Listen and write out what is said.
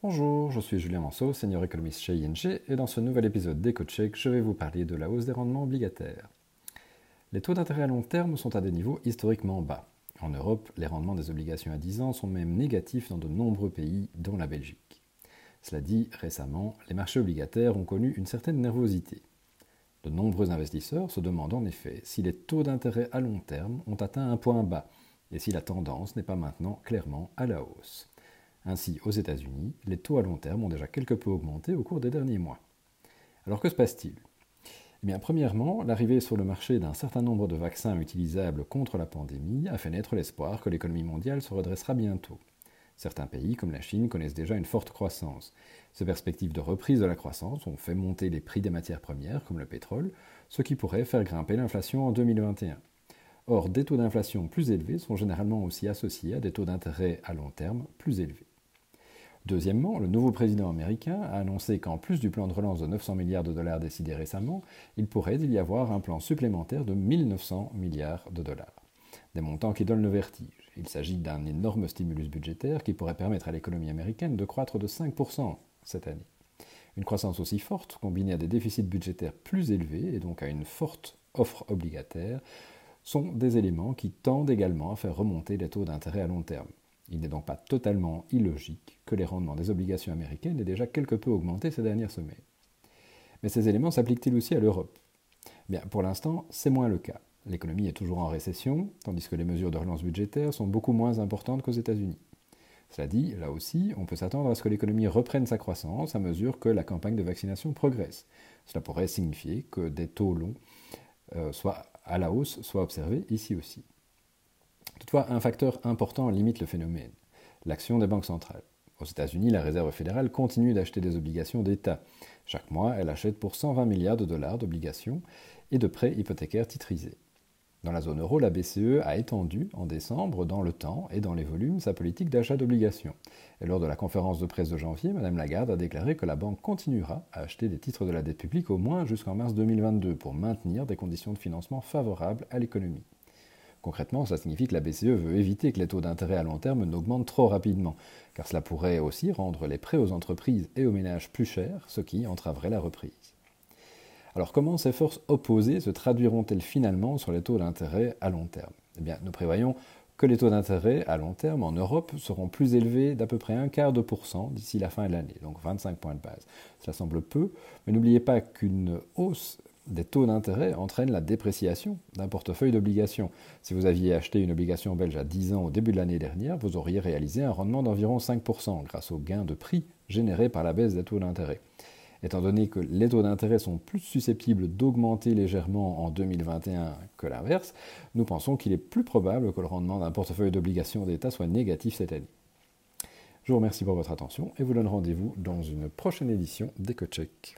Bonjour, je suis Julien Manceau, senior économiste chez ING, et dans ce nouvel épisode d'EcoCheck, je vais vous parler de la hausse des rendements obligataires. Les taux d'intérêt à long terme sont à des niveaux historiquement bas. En Europe, les rendements des obligations à 10 ans sont même négatifs dans de nombreux pays, dont la Belgique. Cela dit, récemment, les marchés obligataires ont connu une certaine nervosité. De nombreux investisseurs se demandent en effet si les taux d'intérêt à long terme ont atteint un point bas et si la tendance n'est pas maintenant clairement à la hausse. Ainsi, aux États-Unis, les taux à long terme ont déjà quelque peu augmenté au cours des derniers mois. Alors que se passe-t-il? Eh bien, premièrement, l'arrivée sur le marché d'un certain nombre de vaccins utilisables contre la pandémie a fait naître l'espoir que l'économie mondiale se redressera bientôt. Certains pays, comme la Chine, connaissent déjà une forte croissance. Ces perspectives de reprise de la croissance ont fait monter les prix des matières premières, comme le pétrole, ce qui pourrait faire grimper l'inflation en 2021. Or, des taux d'inflation plus élevés sont généralement aussi associés à des taux d'intérêt à long terme plus élevés. Deuxièmement, le nouveau président américain a annoncé qu'en plus du plan de relance de 900 milliards de dollars décidé récemment, il pourrait y avoir un plan supplémentaire de 1900 milliards de dollars. Des montants qui donnent le vertige. Il s'agit d'un énorme stimulus budgétaire qui pourrait permettre à l'économie américaine de croître de 5% cette année. Une croissance aussi forte, combinée à des déficits budgétaires plus élevés et donc à une forte offre obligataire, sont des éléments qui tendent également à faire remonter les taux d'intérêt à long terme. Il n'est donc pas totalement illogique que les rendements des obligations américaines aient déjà quelque peu augmenté ces dernières semaines. Mais ces éléments s'appliquent-ils aussi à l'Europe? Bien, pour l'instant, c'est moins le cas. L'économie est toujours en récession, tandis que les mesures de relance budgétaire sont beaucoup moins importantes qu'aux États-Unis. Cela dit, là aussi, on peut s'attendre à ce que l'économie reprenne sa croissance à mesure que la campagne de vaccination progresse. Cela pourrait signifier que des taux longs, euh, à la hausse, soient observés ici aussi. Toutefois, un facteur important limite le phénomène, l'action des banques centrales. Aux États-Unis, la Réserve fédérale continue d'acheter des obligations d'État. Chaque mois, elle achète pour 120 milliards de dollars d'obligations et de prêts hypothécaires titrisés. Dans la zone euro, la BCE a étendu en décembre, dans le temps et dans les volumes, sa politique d'achat d'obligations. Et lors de la conférence de presse de janvier, Mme Lagarde a déclaré que la banque continuera à acheter des titres de la dette publique au moins jusqu'en mars 2022 pour maintenir des conditions de financement favorables à l'économie. Concrètement, ça signifie que la BCE veut éviter que les taux d'intérêt à long terme n'augmentent trop rapidement, car cela pourrait aussi rendre les prêts aux entreprises et aux ménages plus chers, ce qui entraverait la reprise. Alors comment ces forces opposées se traduiront-elles finalement sur les taux d'intérêt à long terme? Eh bien, nous prévoyons que les taux d'intérêt à long terme en Europe seront plus élevés d'à peu près un quart de pourcent d'ici la fin de l'année, donc 25 points de base. Cela semble peu, mais n'oubliez pas qu'une hausse des taux d'intérêt entraîne la dépréciation d'un portefeuille d'obligations. Si vous aviez acheté une obligation belge à 10 ans au début de l'année dernière, vous auriez réalisé un rendement d'environ 5% grâce au gain de prix généré par la baisse des taux d'intérêt. Étant donné que les taux d'intérêt sont plus susceptibles d'augmenter légèrement en 2021 que l'inverse, nous pensons qu'il est plus probable que le rendement d'un portefeuille d'obligations d'État soit négatif cette année. Je vous remercie pour votre attention et vous donne rendez-vous dans une prochaine édition d'EcoCheck.